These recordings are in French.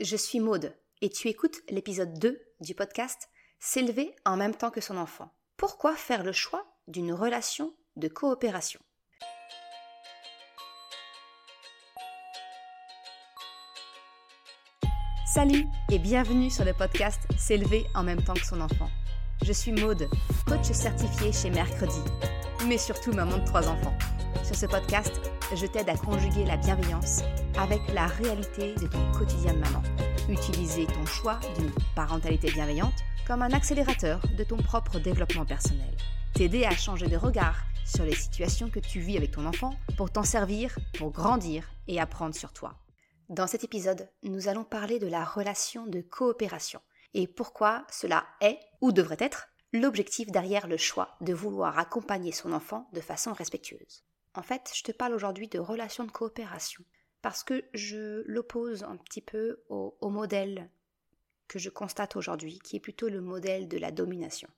je suis Maude et tu écoutes l'épisode 2 du podcast S'élever en même temps que son enfant. Pourquoi faire le choix d'une relation de coopération? Salut et bienvenue sur le podcast S'élever en même temps que son enfant. Je suis Maude, coach certifié chez Mercredi, mais surtout maman de trois enfants. Sur ce podcast, je t'aide à conjuguer la bienveillance avec la réalité de ton quotidien de maman. Utiliser ton choix d'une parentalité bienveillante comme un accélérateur de ton propre développement personnel. T'aider à changer de regard sur les situations que tu vis avec ton enfant pour t'en servir, pour grandir et apprendre sur toi. Dans cet épisode, nous allons parler de la relation de coopération et pourquoi cela est, ou devrait être, l'objectif derrière le choix de vouloir accompagner son enfant de façon respectueuse. En fait, je te parle aujourd'hui de relation de coopération parce que je l'oppose un petit peu au, modèle que je constate aujourd'hui, qui est plutôt le modèle de la domination.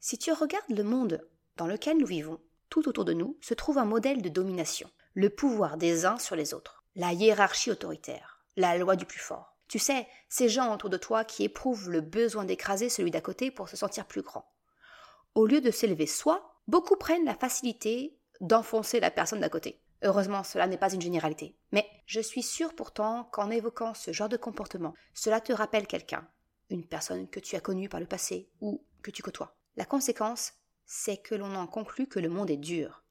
Si tu regardes le monde dans lequel nous vivons, tout autour de nous se trouve un modèle de domination, le pouvoir des uns sur les autres, la hiérarchie autoritaire, la loi du plus fort. Tu sais, ces gens autour de toi qui éprouvent le besoin d'écraser celui d'à côté pour se sentir plus grand. Au lieu de s'élever soi, beaucoup prennent la facilité d'enfoncer la personne d'à côté. Heureusement, cela n'est pas une généralité. Mais je suis sûre pourtant qu'en évoquant ce genre de comportement, cela te rappelle quelqu'un, une personne que tu as connue par le passé ou que tu côtoies. La conséquence, c'est que l'on en conclut que le monde est dur.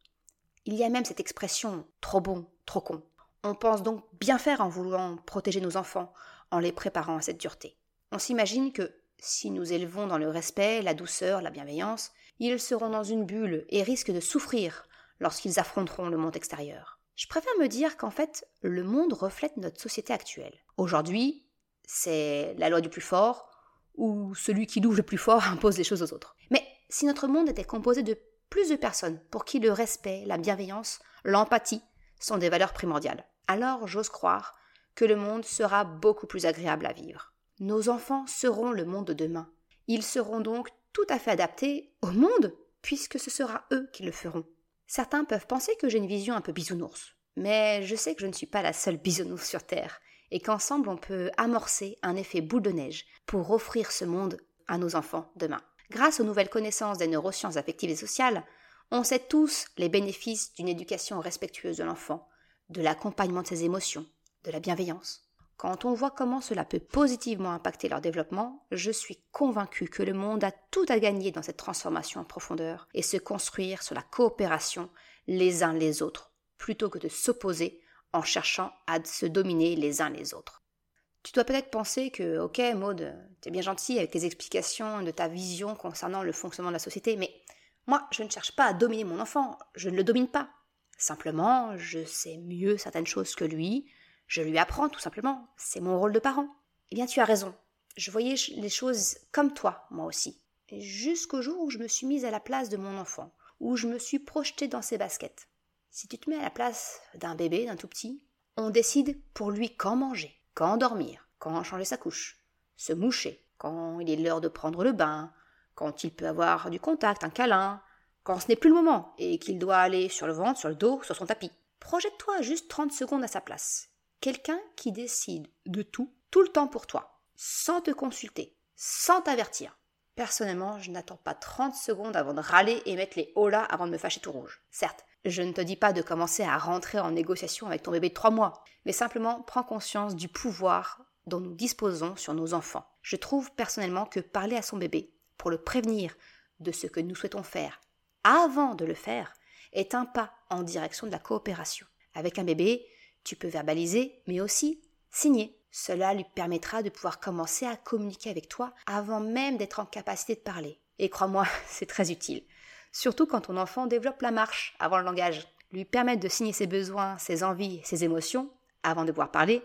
Il y a même cette expression trop bon, trop con. On pense donc bien faire en voulant protéger nos enfants, en les préparant à cette dureté. On s'imagine que si nous élevons dans le respect, la douceur, la bienveillance, ils seront dans une bulle et risquent de souffrir lorsqu'ils affronteront le monde extérieur. Je préfère me dire qu'en fait, le monde reflète notre société actuelle. Aujourd'hui, c'est la loi du plus fort, ou celui qui louve le plus fort impose les choses aux autres. Mais si notre monde était composé de plus de personnes pour qui le respect, la bienveillance, l'empathie sont des valeurs primordiales, alors j'ose croire que le monde sera beaucoup plus agréable à vivre. Nos enfants seront le monde de demain. Ils seront donc tout à fait adaptés au monde, puisque ce sera eux qui le feront. Certains peuvent penser que j'ai une vision un peu bisounours, mais je sais que je ne suis pas la seule bisounours sur Terre, et qu'ensemble on peut amorcer un effet boule de neige pour offrir ce monde à nos enfants demain. Grâce aux nouvelles connaissances des neurosciences affectives et sociales, on sait tous les bénéfices d'une éducation respectueuse de l'enfant, de l'accompagnement de ses émotions, de la bienveillance. Quand on voit comment cela peut positivement impacter leur développement, je suis convaincue que le monde a tout à gagner dans cette transformation en profondeur et se construire sur la coopération les uns les autres, plutôt que de s'opposer en cherchant à se dominer les uns les autres. Tu dois peut-être penser que, ok, Maude, t'es bien gentil avec tes explications de ta vision concernant le fonctionnement de la société, mais moi, je ne cherche pas à dominer mon enfant, je ne le domine pas. Simplement, je sais mieux certaines choses que lui, je lui apprends tout simplement. C'est mon rôle de parent. Eh bien, tu as raison. Je voyais les choses comme toi, moi aussi. Jusqu'au jour où je me suis mise à la place de mon enfant, où je me suis projetée dans ses baskets. Si tu te mets à la place d'un bébé, d'un tout petit, on décide pour lui quand manger, quand dormir, quand changer sa couche, se moucher, quand il est l'heure de prendre le bain, quand il peut avoir du contact, un câlin, quand ce n'est plus le moment et qu'il doit aller sur le ventre, sur le dos, sur son tapis. Projette-toi juste 30 secondes à sa place quelqu'un qui décide de tout, tout le temps pour toi, sans te consulter, sans t'avertir. Personnellement, je n'attends pas 30 secondes avant de râler et mettre les là avant de me fâcher tout rouge. Certes, je ne te dis pas de commencer à rentrer en négociation avec ton bébé de 3 mois, mais simplement prends conscience du pouvoir dont nous disposons sur nos enfants. Je trouve personnellement que parler à son bébé pour le prévenir de ce que nous souhaitons faire avant de le faire est un pas en direction de la coopération. Avec un bébé, tu peux verbaliser, mais aussi signer. Cela lui permettra de pouvoir commencer à communiquer avec toi avant même d'être en capacité de parler. Et crois-moi, c'est très utile. Surtout quand ton enfant développe la marche avant le langage. Lui permettre de signer ses besoins, ses envies, ses émotions avant de pouvoir parler,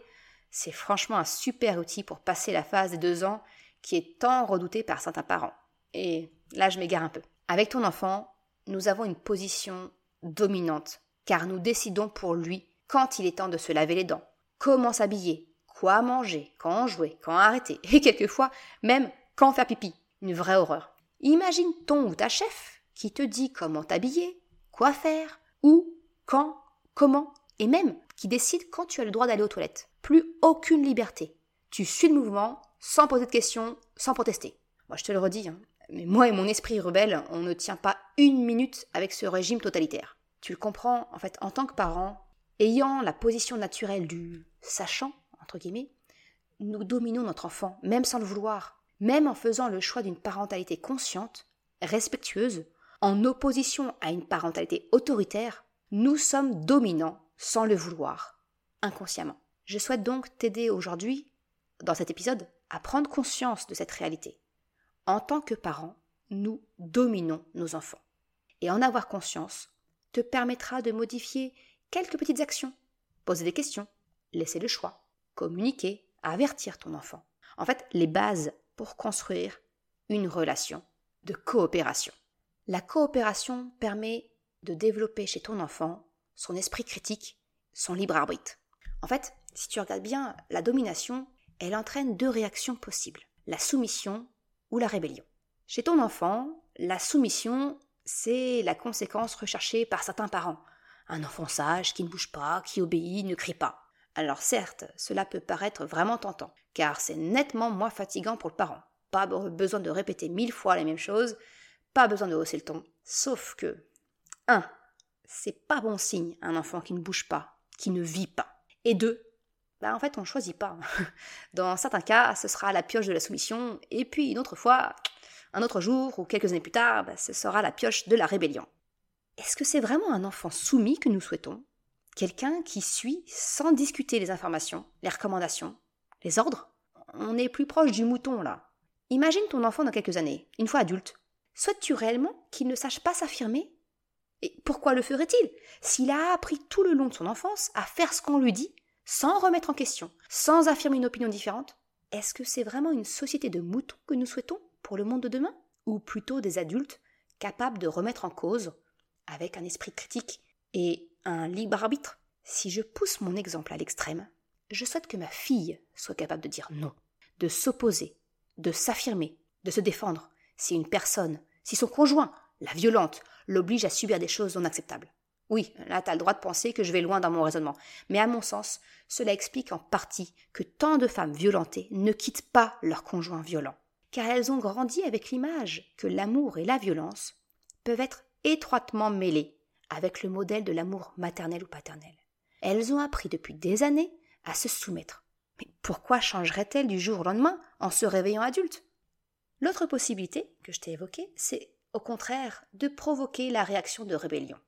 c'est franchement un super outil pour passer la phase des deux ans qui est tant redoutée par certains parents. Et là, je m'égare un peu. Avec ton enfant, nous avons une position dominante, car nous décidons pour lui quand il est temps de se laver les dents, comment s'habiller, quoi manger, quand jouer, quand arrêter, et quelquefois même quand faire pipi. Une vraie horreur. Imagine ton ou ta chef qui te dit comment t'habiller, quoi faire, où, quand, comment, et même qui décide quand tu as le droit d'aller aux toilettes. Plus aucune liberté. Tu suis le mouvement sans poser de questions, sans protester. Moi, je te le redis, hein, mais moi et mon esprit rebelle, on ne tient pas une minute avec ce régime totalitaire. Tu le comprends, en fait, en tant que parent, ayant la position naturelle du sachant, entre guillemets, nous dominons notre enfant, même sans le vouloir, même en faisant le choix d'une parentalité consciente, respectueuse, en opposition à une parentalité autoritaire, nous sommes dominants sans le vouloir, inconsciemment. Je souhaite donc t'aider aujourd'hui, dans cet épisode, à prendre conscience de cette réalité. En tant que parents, nous dominons nos enfants. Et en avoir conscience te permettra de modifier quelques petites actions, poser des questions, laisser le choix, communiquer, avertir ton enfant. En fait, les bases pour construire une relation de coopération. La coopération permet de développer chez ton enfant son esprit critique, son libre arbitre. En fait, si tu regardes bien, la domination, elle entraîne deux réactions possibles, la soumission ou la rébellion. Chez ton enfant, la soumission, c'est la conséquence recherchée par certains parents. Un enfant sage qui ne bouge pas, qui obéit, ne crie pas. Alors certes, cela peut paraître vraiment tentant, car c'est nettement moins fatigant pour le parent. Pas besoin de répéter mille fois les mêmes choses, pas besoin de hausser le ton. Sauf que, 1. C'est pas bon signe un enfant qui ne bouge pas, qui ne vit pas. Et 2. Bah en fait on ne choisit pas. Dans certains cas, ce sera la pioche de la soumission, et puis une autre fois, un autre jour ou quelques années plus tard, bah, ce sera la pioche de la rébellion. Est-ce que c'est vraiment un enfant soumis que nous souhaitons? Quelqu'un qui suit sans discuter les informations, les recommandations, les ordres? On est plus proche du mouton là. Imagine ton enfant dans quelques années, une fois adulte. Souhaites-tu réellement qu'il ne sache pas s'affirmer? Et pourquoi le ferait-il? S'il a appris tout le long de son enfance à faire ce qu'on lui dit, sans remettre en question, sans affirmer une opinion différente, est-ce que c'est vraiment une société de moutons que nous souhaitons pour le monde de demain? Ou plutôt des adultes capables de remettre en cause, avec un esprit critique et un libre arbitre. Si je pousse mon exemple à l'extrême, je souhaite que ma fille soit capable de dire non, de s'opposer, de s'affirmer, de se défendre, si une personne, si son conjoint, la violente, l'oblige à subir des choses non acceptables. Oui, là, tu as le droit de penser que je vais loin dans mon raisonnement, mais à mon sens, cela explique en partie que tant de femmes violentées ne quittent pas leur conjoint violent, car elles ont grandi avec l'image que l'amour et la violence peuvent être étroitement mêlés avec le modèle de l'amour maternel ou paternel. Elles ont appris depuis des années à se soumettre. Mais pourquoi changeraient-elles du jour au lendemain en se réveillant adultes? L'autre possibilité que je t'ai évoquée, c'est au contraire de provoquer la réaction de rébellion.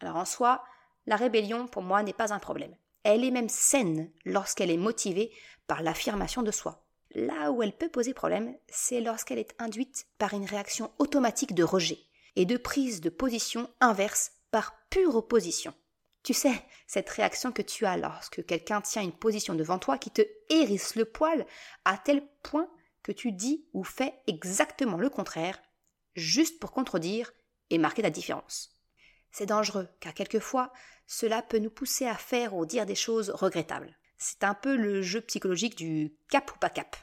Alors en soi, la rébellion pour moi n'est pas un problème. Elle est même saine lorsqu'elle est motivée par l'affirmation de soi. Là où elle peut poser problème, c'est lorsqu'elle est induite par une réaction automatique de rejet et de prise de position inverse par pure opposition. Tu sais, cette réaction que tu as lorsque quelqu'un tient une position devant toi qui te hérisse le poil à tel point que tu dis ou fais exactement le contraire, juste pour contredire et marquer la différence. C'est dangereux, car quelquefois, cela peut nous pousser à faire ou dire des choses regrettables. C'est un peu le jeu psychologique du cap ou pas cap.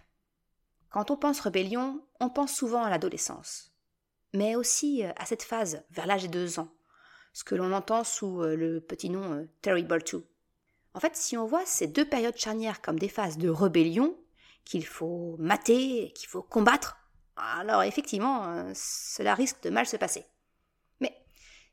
Quand on pense rébellion, on pense souvent à l'adolescence, mais aussi à cette phase vers l'âge des deux ans, ce que l'on entend sous euh, le petit nom euh, Terrible Two. En fait, si on voit ces deux périodes charnières comme des phases de rébellion, qu'il faut mater, qu'il faut combattre, alors effectivement, euh, cela risque de mal se passer. Mais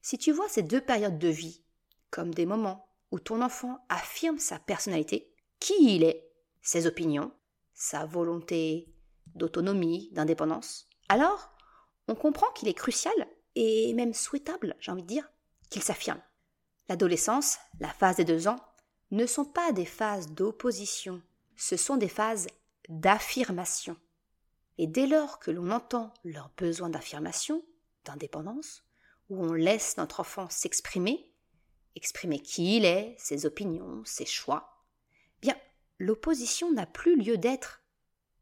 si tu vois ces deux périodes de vie comme des moments où ton enfant affirme sa personnalité, qui il est, ses opinions, sa volonté d'autonomie, d'indépendance, alors on comprend qu'il est crucial et même souhaitable, j'ai envie de dire, qu'il s'affirme. L'adolescence, la phase des deux ans, ne sont pas des phases d'opposition, ce sont des phases d'affirmation. Et dès lors que l'on entend leur besoin d'affirmation, d'indépendance, où on laisse notre enfant s'exprimer, exprimer qui il est, ses opinions, ses choix, bien, l'opposition n'a plus lieu d'être,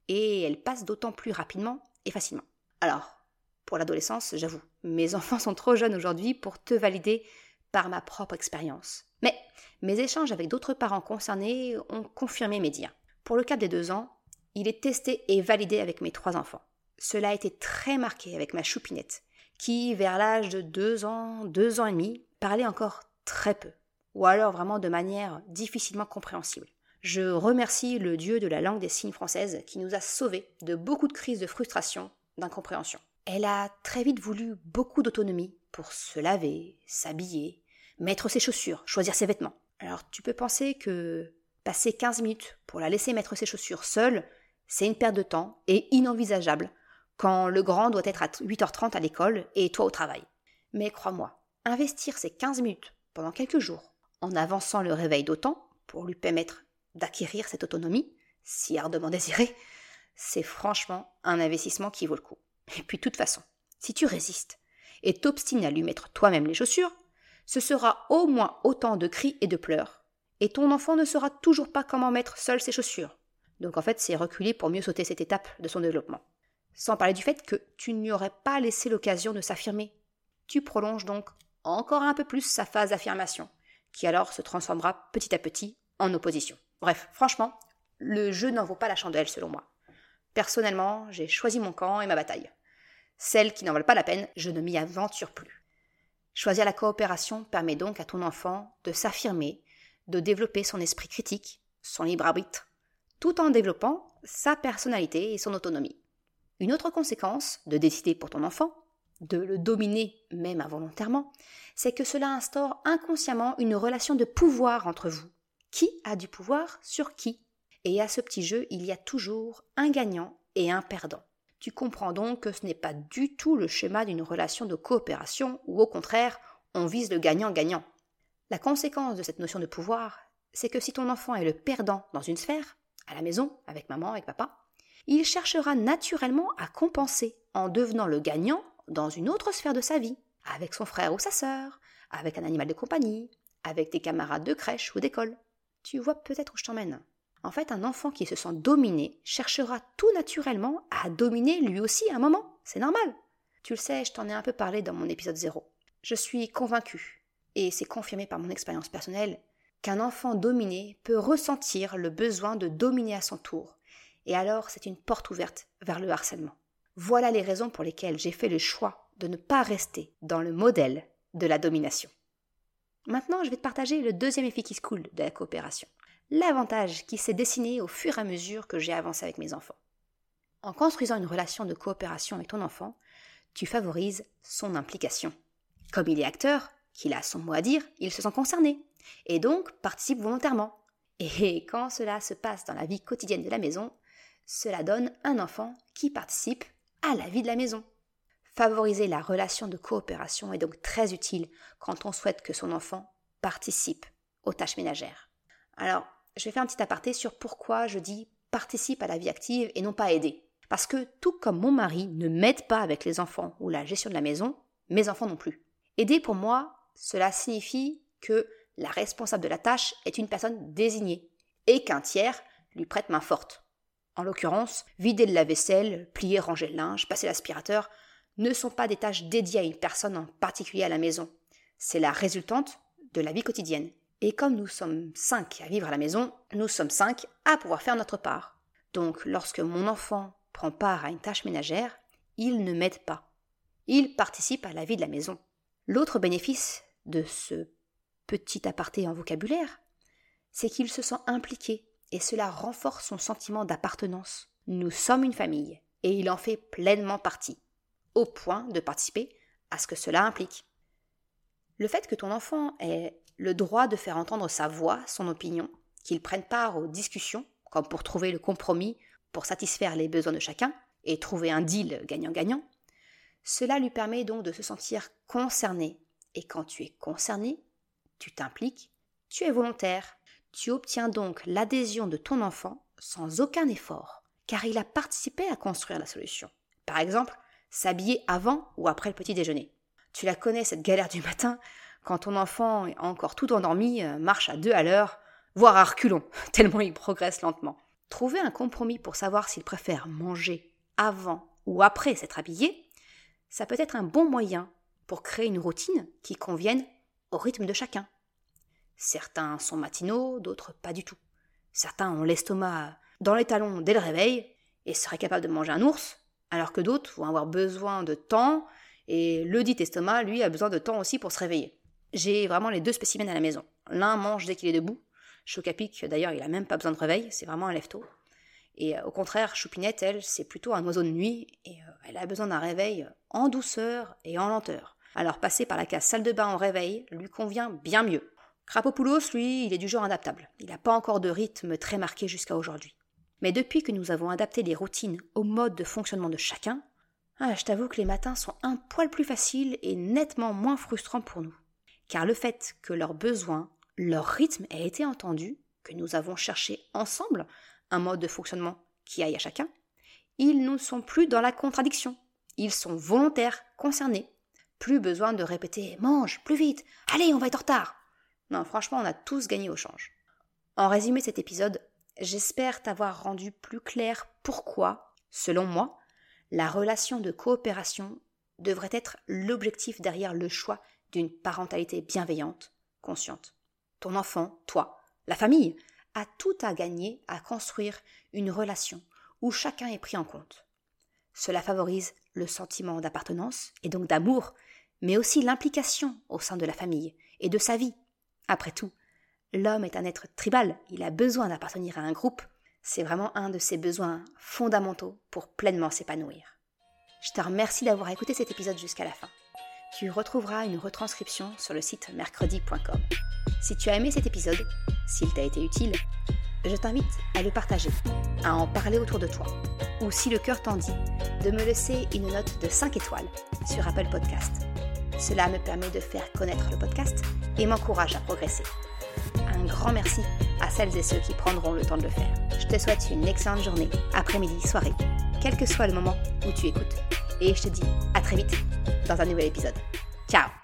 et elle passe d'autant plus rapidement et facilement. Alors, pour l'adolescence, j'avoue. Mes enfants sont trop jeunes aujourd'hui pour te valider par ma propre expérience. Mais mes échanges avec d'autres parents concernés ont confirmé mes dires. Pour le cap des deux ans, il est testé et validé avec mes trois enfants. Cela a été très marqué avec ma choupinette, qui, vers l'âge de deux ans, deux ans et demi, parlait encore très peu, ou alors vraiment de manière difficilement compréhensible. Je remercie le Dieu de la langue des signes française qui nous a sauvés de beaucoup de crises de frustration, d'incompréhension. Elle a très vite voulu beaucoup d'autonomie pour se laver, s'habiller, mettre ses chaussures, choisir ses vêtements. Alors tu peux penser que passer 15 minutes pour la laisser mettre ses chaussures seule, c'est une perte de temps et inenvisageable quand le grand doit être à 8h30 à l'école et toi au travail. Mais crois-moi, investir ces 15 minutes pendant quelques jours en avançant le réveil d'autant pour lui permettre d'acquérir cette autonomie, si ardemment désirée, c'est franchement un investissement qui vaut le coup. Et puis de toute façon, si tu résistes et t'obstines à lui mettre toi-même les chaussures, ce sera au moins autant de cris et de pleurs, et ton enfant ne saura toujours pas comment mettre seul ses chaussures. Donc en fait, c'est reculer pour mieux sauter cette étape de son développement. Sans parler du fait que tu n'y aurais pas laissé l'occasion de s'affirmer. Tu prolonges donc encore un peu plus sa phase d'affirmation, qui alors se transformera petit à petit en opposition. Bref, franchement, le jeu n'en vaut pas la chandelle selon moi. Personnellement, j'ai choisi mon camp et ma bataille. Celles qui n'en valent pas la peine, je ne m'y aventure plus. Choisir la coopération permet donc à ton enfant de s'affirmer, de développer son esprit critique, son libre arbitre, tout en développant sa personnalité et son autonomie. Une autre conséquence de décider pour ton enfant, de le dominer même involontairement, c'est que cela instaure inconsciemment une relation de pouvoir entre vous, qui a du pouvoir sur qui? Et à ce petit jeu, il y a toujours un gagnant et un perdant. Tu comprends donc que ce n'est pas du tout le schéma d'une relation de coopération où au contraire, on vise le gagnant-gagnant. La conséquence de cette notion de pouvoir, c'est que si ton enfant est le perdant dans une sphère, à la maison, avec maman, avec papa, il cherchera naturellement à compenser en devenant le gagnant dans une autre sphère de sa vie, avec son frère ou sa sœur, avec un animal de compagnie, avec des camarades de crèche ou d'école. Tu vois peut-être où je t'emmène. En fait, un enfant qui se sent dominé cherchera tout naturellement à dominer lui aussi un moment. C'est normal. Tu le sais, je t'en ai un peu parlé dans mon épisode 0. Je suis convaincue, et c'est confirmé par mon expérience personnelle, qu'un enfant dominé peut ressentir le besoin de dominer à son tour, et alors c'est une porte ouverte vers le harcèlement. Voilà les raisons pour lesquelles j'ai fait le choix de ne pas rester dans le modèle de la domination. Maintenant, je vais te partager le deuxième effet qui se coule de la coopération. L'avantage qui s'est dessiné au fur et à mesure que j'ai avancé avec mes enfants. En construisant une relation de coopération avec ton enfant, tu favorises son implication. Comme il est acteur, qu'il a son mot à dire, il se sent concerné, et donc participe volontairement. Et quand cela se passe dans la vie quotidienne de la maison, cela donne un enfant qui participe à la vie de la maison. Favoriser la relation de coopération est donc très utile quand on souhaite que son enfant participe aux tâches ménagères. Alors, je vais faire un petit aparté sur pourquoi je dis participe à la vie active et non pas aider. Parce que tout comme mon mari ne m'aide pas avec les enfants ou la gestion de la maison, mes enfants non plus. Aider pour moi, cela signifie que la responsable de la tâche est une personne désignée et qu'un tiers lui prête main forte. En l'occurrence, vider le lave-vaisselle, plier, ranger le linge, passer l'aspirateur, ne sont pas des tâches dédiées à une personne en particulier à la maison. C'est la résultante de la vie quotidienne. Et comme nous sommes cinq à vivre à la maison, nous sommes cinq à pouvoir faire notre part. Donc lorsque mon enfant prend part à une tâche ménagère, il ne m'aide pas. Il participe à la vie de la maison. L'autre bénéfice de ce petit aparté en vocabulaire, c'est qu'il se sent impliqué et cela renforce son sentiment d'appartenance. Nous sommes une famille et il en fait pleinement partie au point de participer à ce que cela implique. Le fait que ton enfant ait le droit de faire entendre sa voix, son opinion, qu'il prenne part aux discussions, comme pour trouver le compromis pour satisfaire les besoins de chacun et trouver un deal gagnant-gagnant, cela lui permet donc de se sentir concerné. Et quand tu es concerné, tu t'impliques, tu es volontaire, tu obtiens donc l'adhésion de ton enfant sans aucun effort, car il a participé à construire la solution. Par exemple, s'habiller avant ou après le petit déjeuner. Tu la connais, cette galère du matin, quand ton enfant, encore tout endormi, euh, marche à deux à l'heure, voire à reculons, tellement il progresse lentement. Trouver un compromis pour savoir s'il préfère manger avant ou après s'être habillé, ça peut être un bon moyen pour créer une routine qui convienne au rythme de chacun. Certains sont matinaux, d'autres pas du tout. Certains ont l'estomac dans les talons dès le réveil et seraient capables de manger un ours, alors que d'autres vont avoir besoin de temps, et le dit estomac, lui, a besoin de temps aussi pour se réveiller. J'ai vraiment les deux spécimens à la maison. L'un mange dès qu'il est debout, Chocapic, d'ailleurs, il a même pas besoin de réveil, c'est vraiment un lève-tôt. Et euh, au contraire, Choupinette, elle, c'est plutôt un oiseau de nuit, et euh, elle a besoin d'un réveil en douceur et en lenteur. Alors passer par la case salle de bain en réveil lui convient bien mieux. Krapopoulos, lui, il est du genre adaptable. Il n'a pas encore de rythme très marqué jusqu'à aujourd'hui. Mais depuis que nous avons adapté les routines au mode de fonctionnement de chacun, ah, je t'avoue que les matins sont un poil plus faciles et nettement moins frustrants pour nous. Car le fait que leurs besoins, leur rythme ait été entendu, que nous avons cherché ensemble un mode de fonctionnement qui aille à chacun, ils ne sont plus dans la contradiction. Ils sont volontaires, concernés. Plus besoin de répéter mange, plus vite, allez, on va être en retard. Non, franchement, on a tous gagné au change. En résumé cet épisode, j'espère t'avoir rendu plus clair pourquoi, selon moi, la relation de coopération devrait être l'objectif derrière le choix d'une parentalité bienveillante, consciente. Ton enfant, toi, la famille, a tout à gagner à construire une relation où chacun est pris en compte. Cela favorise le sentiment d'appartenance et donc d'amour, mais aussi l'implication au sein de la famille et de sa vie. Après tout, l'homme est un être tribal, il a besoin d'appartenir à un groupe, c'est vraiment un de ses besoins fondamentaux pour pleinement s'épanouir. Je te remercie d'avoir écouté cet épisode jusqu'à la fin. Tu retrouveras une retranscription sur le site mercredi.com. Si tu as aimé cet épisode, s'il t'a été utile, je t'invite à le partager, à en parler autour de toi, ou si le cœur t'en dit, de me laisser une note de 5 étoiles sur Apple Podcast. Cela me permet de faire connaître le podcast et m'encourage à progresser. Un grand merci à celles et ceux qui prendront le temps de le faire. Je te souhaite une excellente journée, après-midi, soirée, quel que soit le moment où tu écoutes. Et je te dis à très vite dans un nouvel épisode. Ciao